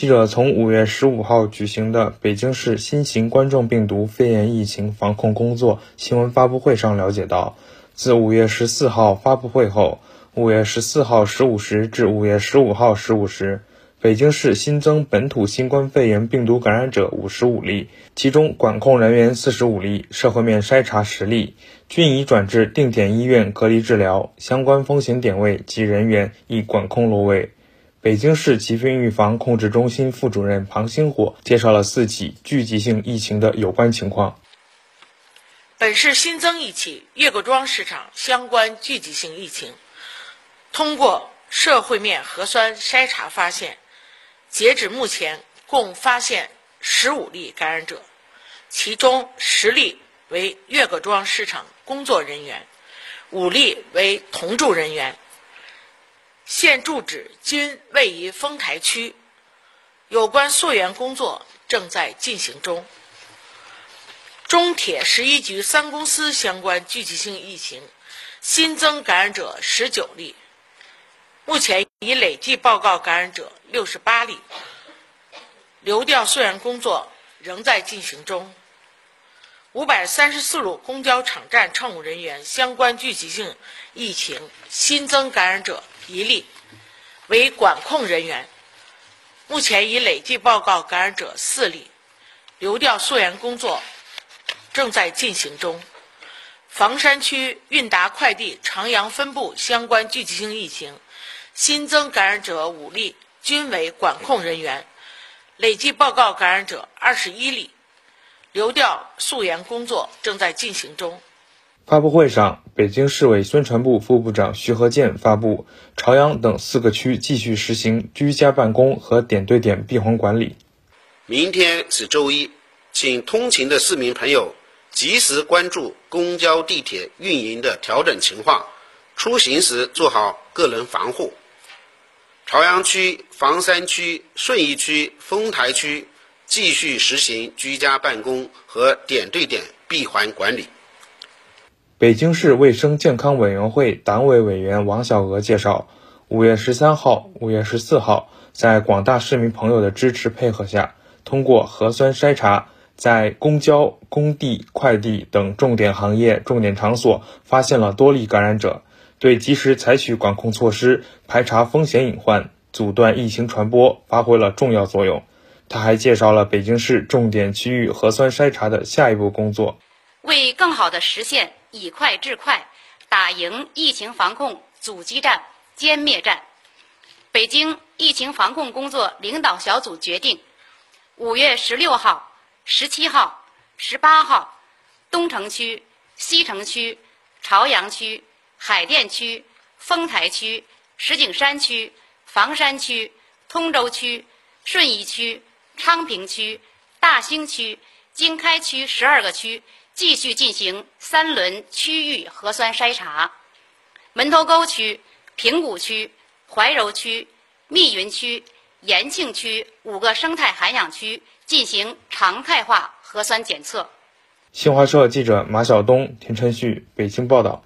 记者从五月十五号举行的北京市新型冠状病毒肺炎疫情防控工作新闻发布会上了解到，自五月十四号发布会后，五月十四号十五时至五月十五号十五时，北京市新增本土新冠肺炎病毒感染者五十五例，其中管控人员四十五例，社会面筛查十例，均已转至定点医院隔离治疗，相关风险点位及人员已管控落位。北京市疾病预防控制中心副主任庞星火介绍了四起聚集性疫情的有关情况。本市新增一起岳各庄市场相关聚集性疫情，通过社会面核酸筛查发现，截止目前共发现十五例感染者，其中十例为岳各庄市场工作人员，五例为同住人员。现住址均位于丰台区，有关溯源工作正在进行中。中铁十一局三公司相关聚集性疫情新增感染者十九例，目前已累计报告感染者六十八例，流调溯源工作仍在进行中。五百三十四路公交场站乘务人员相关聚集性疫情新增感染者。一例为管控人员，目前已累计报告感染者四例，流调溯源工作正在进行中。房山区韵达快递长阳分部相关聚集性疫情新增感染者五例，均为管控人员，累计报告感染者二十一例，流调溯源工作正在进行中。发布会上，北京市委宣传部副部长徐和建发布，朝阳等四个区继续实行居家办公和点对点闭环管理。明天是周一，请通勤的市民朋友及时关注公交、地铁运营的调整情况，出行时做好个人防护。朝阳区、房山区、顺义区、丰台区继续实行居家办公和点对点闭环管理。北京市卫生健康委员会党委委员王小娥介绍，五月十三号、五月十四号，在广大市民朋友的支持配合下，通过核酸筛查，在公交、工地、快递等重点行业、重点场所发现了多例感染者，对及时采取管控措施、排查风险隐患、阻断疫情传播发挥了重要作用。他还介绍了北京市重点区域核酸筛查的下一步工作，为更好地实现。以快制快，打赢疫情防控阻击战、歼灭战。北京疫情防控工作领导小组决定，五月十六号、十七号、十八号，东城区、西城区、朝阳区、海淀区、丰台区、石景山区、房山区、通州区、顺义区、昌平区、大兴区、经开区十二个区。继续进行三轮区域核酸筛查，门头沟区、平谷区、怀柔区、密云区、延庆区五个生态涵养区进行常态化核酸检测。新华社记者马晓东、田晨旭北京报道。